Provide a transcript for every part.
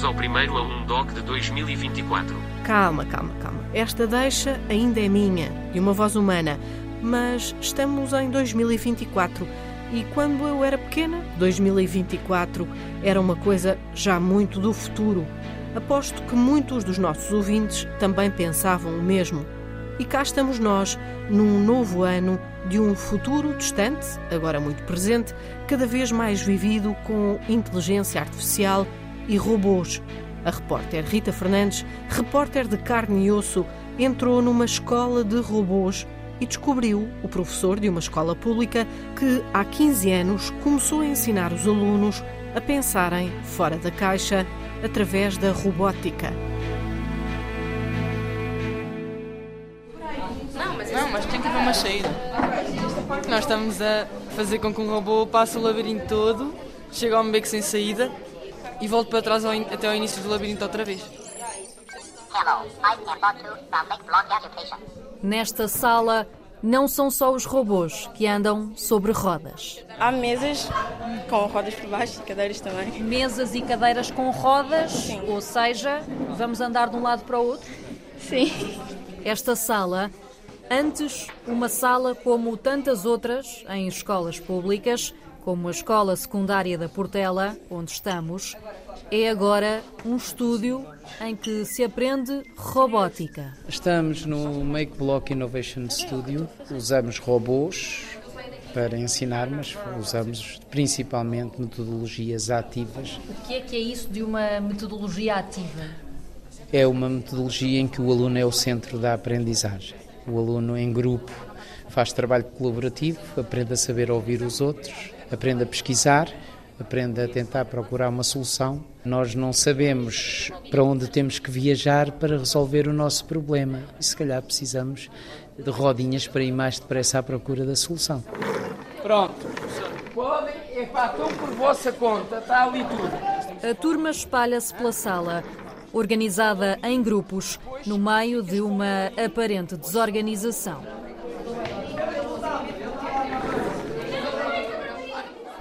Bem-vindos ao primeiro Aluno Doc de 2024. Calma, calma, calma. Esta deixa ainda é minha, de uma voz humana, mas estamos em 2024 e quando eu era pequena, 2024 era uma coisa já muito do futuro. Aposto que muitos dos nossos ouvintes também pensavam o mesmo. E cá estamos nós, num novo ano de um futuro distante, agora muito presente, cada vez mais vivido com inteligência artificial e robôs. A repórter Rita Fernandes, repórter de carne e osso, entrou numa escola de robôs e descobriu o professor de uma escola pública que há 15 anos começou a ensinar os alunos a pensarem fora da caixa através da robótica. Não, mas tem que haver uma saída. Nós estamos a fazer com que um robô passe o labirinto todo, chegue ao beco sem saída e volte para trás ao in- até ao início do labirinto outra vez. Nesta sala, não são só os robôs que andam sobre rodas. Há mesas com rodas por baixo e cadeiras também. Mesas e cadeiras com rodas, Sim. ou seja, vamos andar de um lado para o outro. Sim. Esta sala, antes uma sala como tantas outras em escolas públicas, como a Escola Secundária da Portela, onde estamos, é agora um estúdio em que se aprende robótica. Estamos no Make Block Innovation Studio. Usamos robôs para ensinar, mas usamos principalmente metodologias ativas. O que é que é isso de uma metodologia ativa? É uma metodologia em que o aluno é o centro da aprendizagem. O aluno em grupo faz trabalho colaborativo, aprende a saber ouvir os outros, aprende a pesquisar, aprende a tentar procurar uma solução. Nós não sabemos para onde temos que viajar para resolver o nosso problema e se calhar precisamos de rodinhas para ir mais depressa à procura da solução. Pronto. Podem, é pá, estão por vossa conta, está ali tudo. A turma espalha-se pela sala, organizada em grupos, no meio de uma aparente desorganização.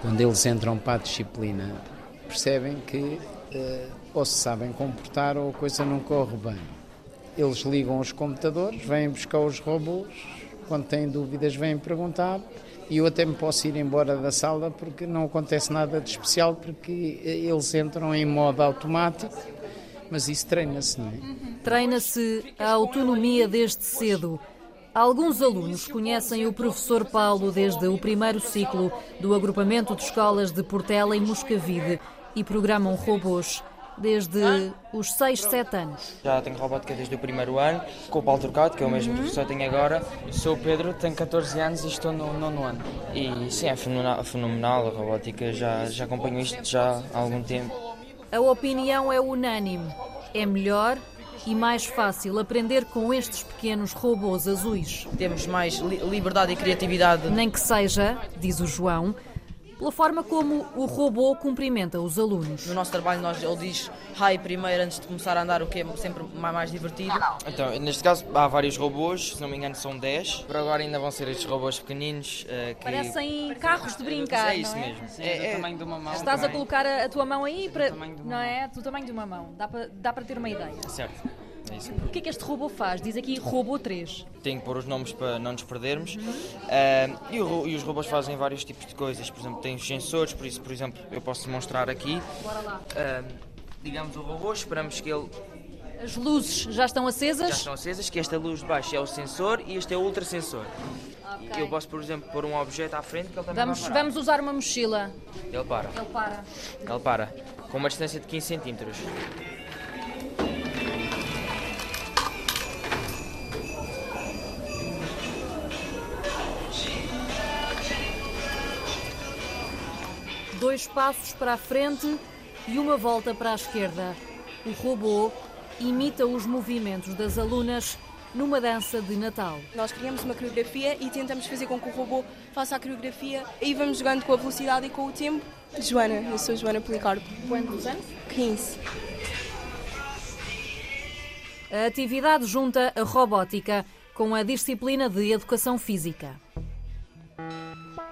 Quando eles entram para a disciplina, percebem que eh, ou se sabem comportar ou a coisa não corre bem. Eles ligam os computadores, vêm buscar os robôs, quando têm dúvidas vêm perguntar e eu até me posso ir embora da sala porque não acontece nada de especial porque eh, eles entram em modo automático, mas isso treina-se, não é? Treina-se a autonomia desde cedo. Alguns alunos conhecem o professor Paulo desde o primeiro ciclo do agrupamento de escolas de Portela e Moscavide e programam robôs desde os 6, 7 anos. Já tenho robótica desde o primeiro ano, com o Paulo Trocado, que é o mesmo professor que tenho agora. Sou o Pedro, tenho 14 anos e estou no nono ano. E sim, é fenomenal, fenomenal a robótica, já, já acompanho isto já há algum tempo. A opinião é unânime. É melhor e mais fácil aprender com estes pequenos robôs azuis. Temos mais li- liberdade e criatividade. Nem que seja, diz o João, pela forma como o robô cumprimenta os alunos. No nosso trabalho, nós, ele diz hi primeiro antes de começar a andar, o que é sempre mais, divertido. Então, neste caso, há vários robôs, se não me engano são 10. Por agora ainda vão ser estes robôs pequeninos. eh, que... Parecem carros de brincar, É isso não é? mesmo. É, é- tamanho de uma mão. Estás a colocar a, a tua mão aí para. tamanho de uma Não é? Do tamanho de uma mão. Dá para, dá para ter uma ideia. certo. É. O que é que este robô faz? Diz aqui robô 3. Tenho que pôr os nomes para não nos perdermos. Ah, e, o e os robôs fazem vários tipos de coisas. Por exemplo, tem os sensores, por isso, por exemplo, eu posso demonstrar aqui. Ah, digamos o robô, esperamos que ele As luzes já estão já acesas? estão acesas, que esta luz de baixo é o sensor e este é o ultrassensor. E eu posso, por exemplo, pôr um objeto à frente que ele também Vamos, vamos usar uma mochila. Ele para, Ele para. ele para. Com uma distância de 15 centímetros. Dois passos para a frente e uma volta para a esquerda. O robô imita os movimentos das alunas numa dança de Natal. Nós criamos uma coreografia e tentamos fazer com que o robô faça a coreografia e vamos jogando com a velocidade e com o tempo. Joana, eu sou Joana Policarpo. Quantos anos? 15. A atividade junta a robótica com a disciplina de educação física.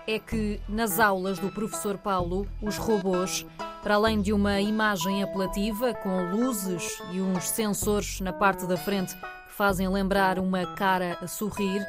É que, nas aulas do professor Paulo, os robôs Para além de uma imagem apelativa com luzes e uns sensores na parte da frente que fazem lembrar uma cara a sorrir,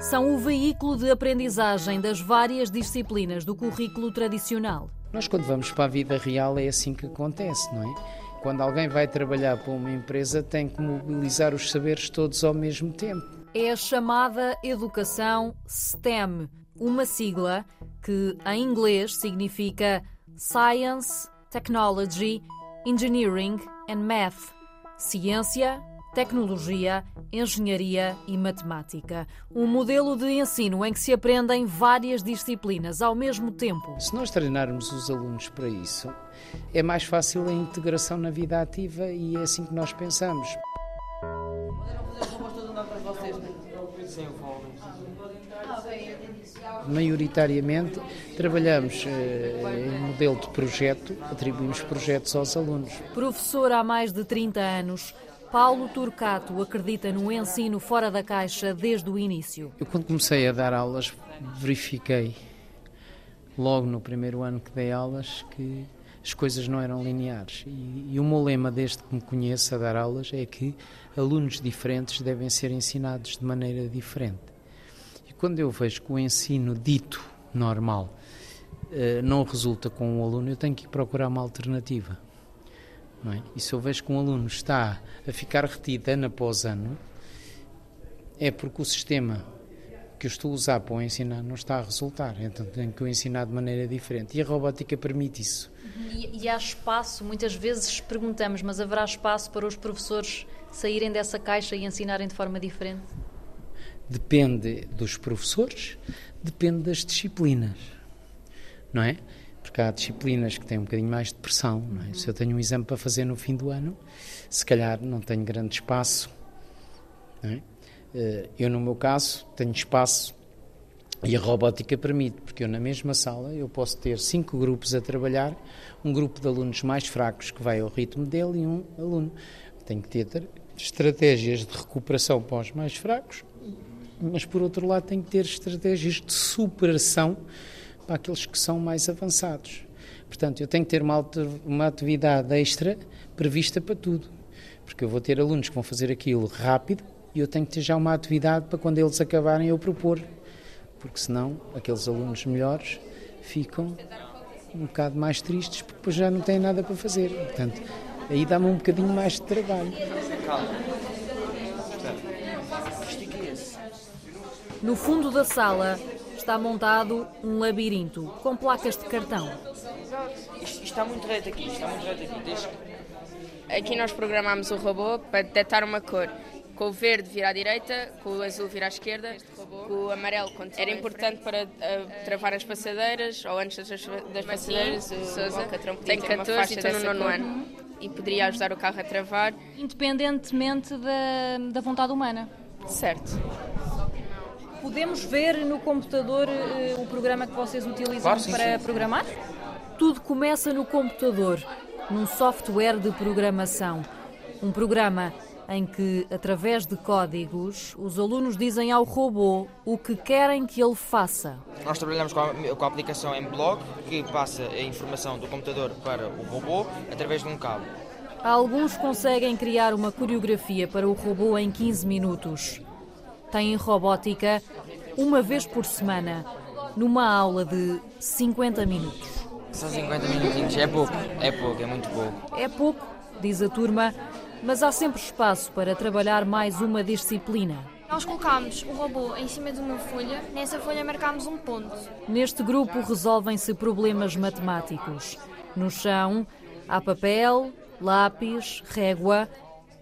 são o veículo de aprendizagem das várias disciplinas do currículo tradicional. Nós, quando vamos para a vida real, é assim que acontece, não é? Quando alguém vai trabalhar para uma empresa, tem que mobilizar os saberes todos ao mesmo tempo. É a chamada educação STEM, uma sigla que em inglês significa Science, Technology, Engineering and Math. Ciência, tecnologia, engenharia e matemática. Um modelo de ensino em que se aprendem várias disciplinas ao mesmo tempo. Se nós treinarmos os alunos para isso, é mais fácil a integração na vida ativa e é assim que nós pensamos. Maioritariamente trabalhamos eh, em modelo de projeto, atribuímos projetos aos alunos. Professor há mais de 30 anos, Paulo Turcato acredita no ensino fora da caixa desde o início. Eu, quando comecei a dar aulas, verifiquei logo no primeiro ano que dei aulas que as coisas não eram lineares. E, e o meu lema, desde que me conheço a dar aulas, é que alunos diferentes devem ser ensinados de maneira diferente. Quando eu vejo que o ensino dito normal eh, não resulta com o aluno, eu tenho que procurar uma alternativa. É? E se eu vejo que um aluno está a ficar retido ano após ano, é porque o sistema que eu estou a usar para o ensinar não está a resultar. Então tenho que o ensinar de maneira diferente. E a robótica permite isso. E, e há espaço, muitas vezes perguntamos, mas haverá espaço para os professores saírem dessa caixa e ensinarem de forma diferente? Depende dos professores, depende das disciplinas. Não é? porque há disciplinas que têm um bocadinho mais de pressão. É? Se eu tenho um exame para fazer no fim do ano, se calhar não tenho grande espaço. É? Eh, eu, no meu caso, tenho espaço e a robótica permite, porque eu na mesma sala eu posso ter cinco grupos a trabalhar, um grupo de alunos mais fracos que vai ao ritmo dele e um aluno. Tenho que ter estratégias de recuperação para os mais fracos, mas por outro lado tenho que ter estratégias de superação para aqueles que são mais avançados. Portanto, eu tenho que ter uma, uma atividade extra prevista para tudo, porque eu vou ter alunos que vão fazer aquilo rápido e eu tenho que ter já uma atividade para quando eles acabarem eu propor, porque senão aqueles alunos melhores ficam um bocado mais tristes porque depois já não têm nada para fazer. Portanto, aí dá-me um bocadinho mais de trabalho. No fundo da sala está montado um labirinto com placas de cartão. Isto, está muito reto aqui, está muito reto aqui. Deixa... Aqui nós programámos o robô para detectar uma cor. Com o verde vir à direita, com o azul vir à esquerda, com o amarelo era importante para uh, travar as passadeiras, ou antes das, das passadeiras, o Sousa tem 14 e no nono ano. E poderia ajudar o carro a travar. Independentemente da, da vontade humana. Certo. Podemos ver no computador uh, o programa que vocês utilizam claro, sim, para sim. programar? Tudo começa no computador, num software de programação. Um programa em que, através de códigos, os alunos dizem ao robô o que querem que ele faça. Nós trabalhamos com a, com a aplicação M-Blog, que passa a informação do computador para o robô através de um cabo. Alguns conseguem criar uma coreografia para o robô em 15 minutos têm robótica uma vez por semana, numa aula de 50 minutos. São 50 minutinhos, é pouco, é pouco, é muito pouco. É pouco, diz a turma, mas há sempre espaço para trabalhar mais uma disciplina. Nós colocámos o robô em cima de uma folha, nessa folha marcámos um ponto. Neste grupo resolvem-se problemas matemáticos. No chão há papel, lápis, régua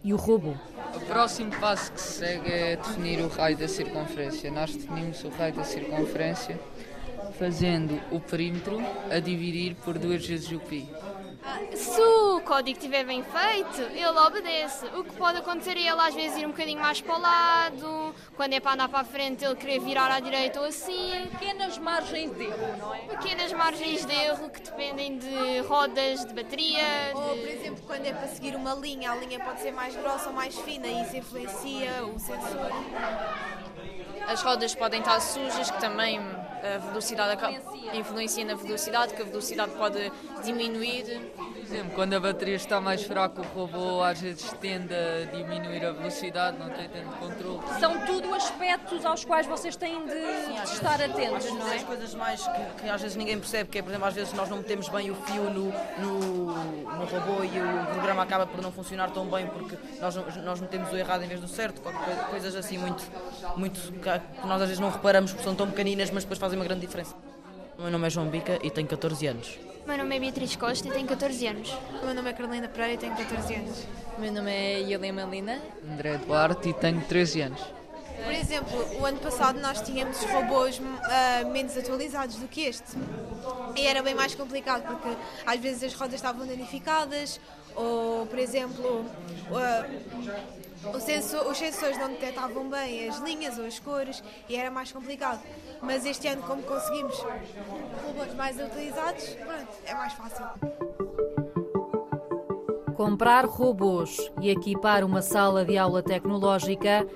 e o robô. O próximo passo que se segue é definir o raio da circunferência. Nós definimos o raio da circunferência fazendo o perímetro a dividir por duas vezes o pi. Se o código estiver bem feito, ele obedece. O que pode acontecer é ele às vezes ir um bocadinho mais para o lado, quando é para andar para a frente ele querer virar à direita ou assim. Pequenas margens de erro, não é? Pequenas margens de erro que dependem de rodas, de bateria. Ou, por exemplo, quando é para seguir uma linha, a linha pode ser mais grossa ou mais fina e isso influencia o sensor. As rodas podem estar sujas, que também a velocidade influencia. influencia na velocidade, que a velocidade pode diminuir. Por exemplo, quando a bateria está mais fraca, o robô às vezes tende a diminuir a velocidade, não tem tanto controle. São tudo aspectos aos quais vocês têm de, Sim, de estar vezes, atentos, não é? As coisas mais que, que, às vezes ninguém percebe, que é, por exemplo, às vezes nós não metemos bem o fio no, no, no robô e o programa acaba por não funcionar tão bem porque nós, nós metemos o errado em vez do certo, coisas assim muito, muito que nós às vezes não reparamos porque são tão pequeninas, mas depois fazem uma grande diferença. O meu nome é João Bica e tenho 14 anos. O meu nome é Beatriz Costa e tenho 14 anos. O meu nome é Carolina Pereira e tenho 14 anos. O meu nome é Yelena Lina. André Duarte e tenho 13 anos. Por exemplo, o ano passado nós tínhamos robôs uh, menos atualizados do que este. E era bem mais complicado porque às vezes as rodas estavam danificadas ou, por exemplo, uh, sensor, os sensores não detectavam bem as linhas ou as cores e era mais complicado. Mas este ano, como conseguimos robôs mais utilizados, pronto, é mais fácil. Comprar robôs e equipar uma sala de aula tecnológica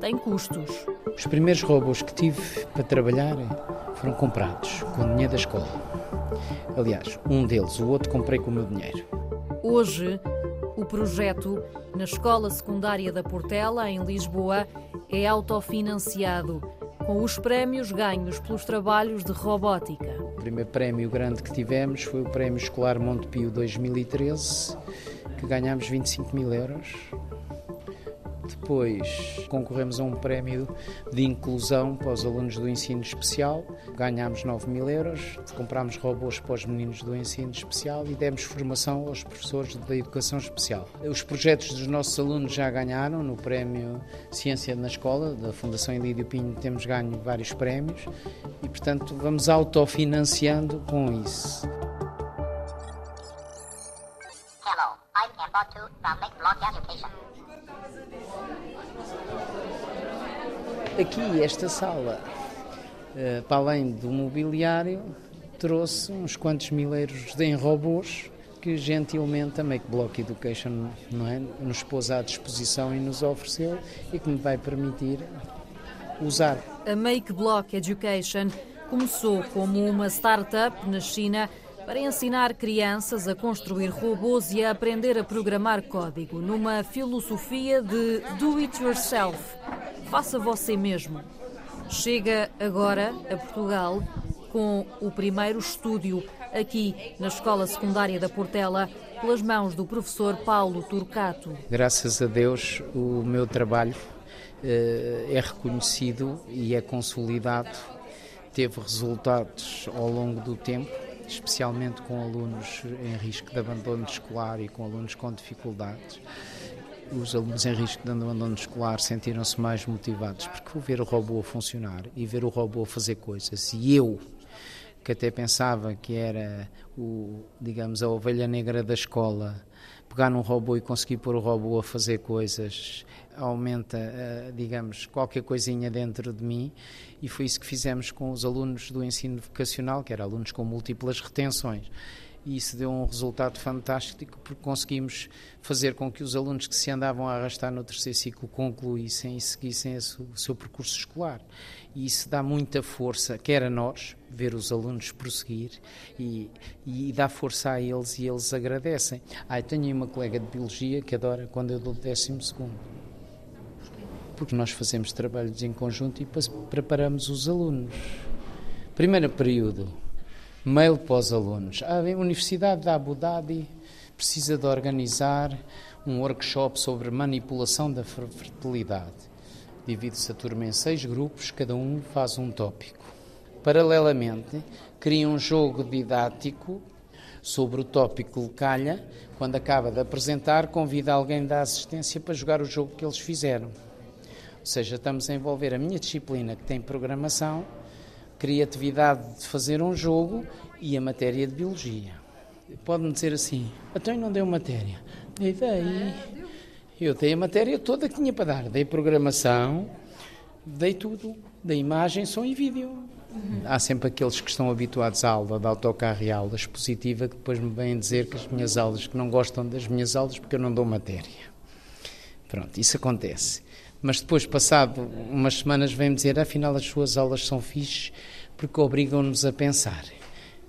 tem custos. Os primeiros robôs que tive para trabalhar foram comprados com o dinheiro da escola. Aliás, um deles, o outro comprei com o meu dinheiro. Hoje, o projeto na Escola Secundária da Portela, em Lisboa, é autofinanciado, com os prémios ganhos pelos trabalhos de robótica. O primeiro prémio grande que tivemos foi o Prémio Escolar Montepio 2013, que ganhámos 25 mil euros depois concorremos a um prémio de inclusão para os alunos do ensino especial. Ganhámos 9 mil euros, comprámos robôs para os meninos do ensino especial e demos formação aos professores da educação especial. Os projetos dos nossos alunos já ganharam no prémio Ciência na Escola, da Fundação Elídio Pinho, temos ganho vários prémios e, portanto, vamos autofinanciando com isso. Hello, I'm Cambodia from Make Block Education. Aqui, esta sala, eh, para além do mobiliário, trouxe uns quantos mil euros em robôs que gentilmente a Make Block Education não é, nos pôs à disposição e nos ofereceu e que me vai permitir usar. A Make Block Education começou como uma startup na China para ensinar crianças a construir robôs e a aprender a programar código, numa filosofia de do it yourself. Faça você mesmo. Chega agora a Portugal com o primeiro estúdio aqui na Escola Secundária da Portela, pelas mãos do professor Paulo Turcato. Graças a Deus, o meu trabalho eh, é reconhecido e é consolidado, teve resultados ao longo do tempo especialmente com alunos em risco de abandono escolar e com alunos com dificuldades. Os alunos em risco de abandono escolar sentiram-se mais motivados porque ver o robô funcionar e ver o robô fazer coisas. E eu, que até pensava que era o, digamos, a ovelha negra da escola, pegar num robô e conseguir pôr o robô a fazer coisas aumenta, eh, digamos, qualquer coisinha dentro de mim e foi isso que fizemos com os alunos do ensino vocacional, que eram alunos com múltiplas retenções. E isso deu um resultado fantástico porque conseguimos fazer com que os alunos que se andavam a arrastar no terceiro ciclo concluíssem e seguissem o seu percurso escolar. E isso dá muita força, quer a nós, ver os alunos prosseguir, e, e dá força a eles e eles agradecem. Ah, eu tenho uma colega de Biologia que adora quando eu dou o décimo segundo porque nós fazemos trabalhos em conjunto e preparamos os alunos. Primeiro período, mail para os alunos. A Universidade de Abu Dhabi precisa de organizar um workshop sobre manipulação da fertilidade. Divide-se a turma em seis grupos, cada um faz um tópico. Paralelamente, cria um jogo didático sobre o tópico que calha. Quando acaba de apresentar, convida alguém da assistência para jogar o jogo que eles fizeram. Ou seja, estamos a envolver a minha disciplina, que tem programação, criatividade de fazer um jogo e a matéria de biologia. Pode-me dizer assim: então não deu matéria? Dei, dei. Eu dei a matéria toda que tinha para dar. Dei programação, dei tudo. Dei imagem, som e vídeo. Uhum. Há sempre aqueles que estão habituados à aula de autocarro e aula expositiva que depois me vêm dizer que as minhas aulas, que não gostam das minhas aulas porque eu não dou matéria. Pronto, isso acontece mas depois, passado umas semanas, vem-me dizer afinal as suas aulas são fixes porque obrigam-nos a pensar.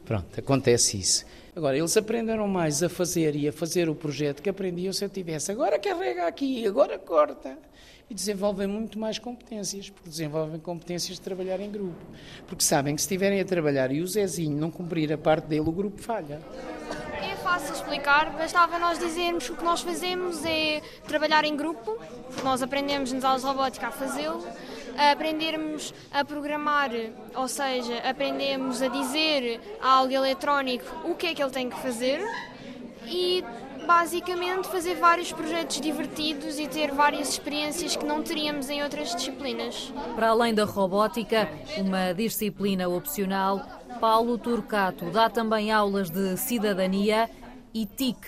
Pronto, acontece isso. Agora, eles aprenderam mais a fazer e a fazer o projeto que aprendiam se eu tivesse. Agora carrega aqui, agora corta. E desenvolvem muito mais competências, porque desenvolvem competências de trabalhar em grupo. Porque sabem que se estiverem a trabalhar e o Zezinho não cumprir a parte dele, o grupo falha. Fácil explicar, bastava nós dizermos que o que nós fazemos é trabalhar em grupo, nós aprendemos nas aulas de robótica a fazê-lo, aprendermos a programar, ou seja, aprendemos a dizer a algo eletrónico o que é que ele tem que fazer e basicamente fazer vários projetos divertidos e ter várias experiências que não teríamos em outras disciplinas. Para além da robótica, uma disciplina opcional, Paulo Turcato dá também aulas de cidadania e TIC,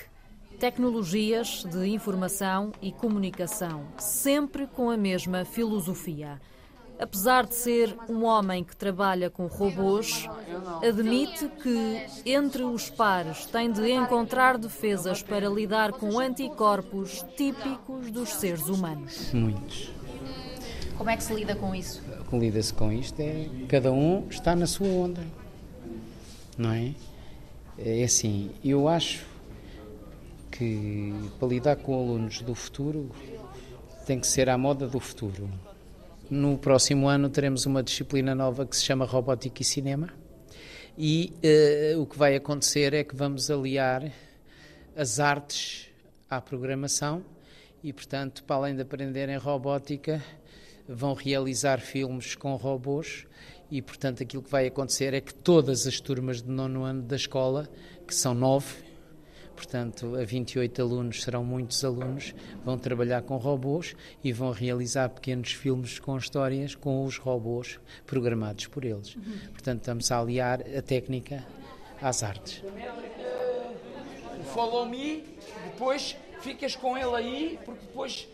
tecnologias de informação e comunicação, sempre com a mesma filosofia. Apesar de ser um homem que trabalha com robôs, admite que entre os pares tem de encontrar defesas para lidar com anticorpos típicos dos seres humanos. Muitos. Como é que se lida com isso? Como lida-se com isto é cada um está na sua onda, não é? É assim, eu acho que para lidar com alunos do futuro tem que ser à moda do futuro. No próximo ano teremos uma disciplina nova que se chama Robótica e Cinema. E uh, o que vai acontecer é que vamos aliar as artes à programação e, portanto, para além de aprenderem robótica, vão realizar filmes com robôs e, portanto, aquilo que vai acontecer é que todas as turmas de nono ano da escola, que são nove, Portanto, a 28 alunos serão muitos alunos, vão trabalhar com robôs e vão realizar pequenos filmes com histórias com os robôs programados por eles. Uhum. Portanto, estamos a aliar a técnica às artes. O follow me, depois ficas com ele aí, porque depois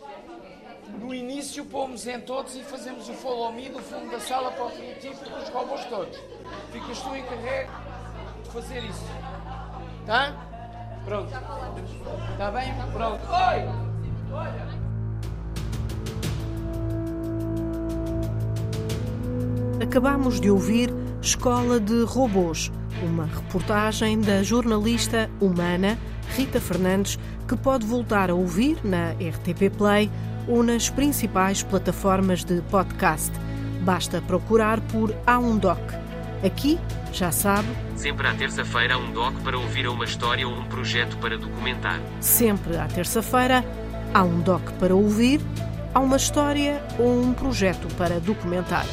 no início pomos em todos e fazemos o follow me do fundo da sala para o criativo com os robôs todos. Ficas tu encarregue de fazer isso. Tá? Pronto. Está bem? Pronto. Oi! Olha! Acabamos de ouvir Escola de Robôs, uma reportagem da jornalista humana Rita Fernandes, que pode voltar a ouvir na RTP Play ou nas principais plataformas de podcast. Basta procurar por A um Doc. Aqui, já sabe. Sempre à terça-feira há um doc para ouvir uma história ou um projeto para documentar. Sempre à terça-feira há um doc para ouvir, há uma história ou um projeto para documentar.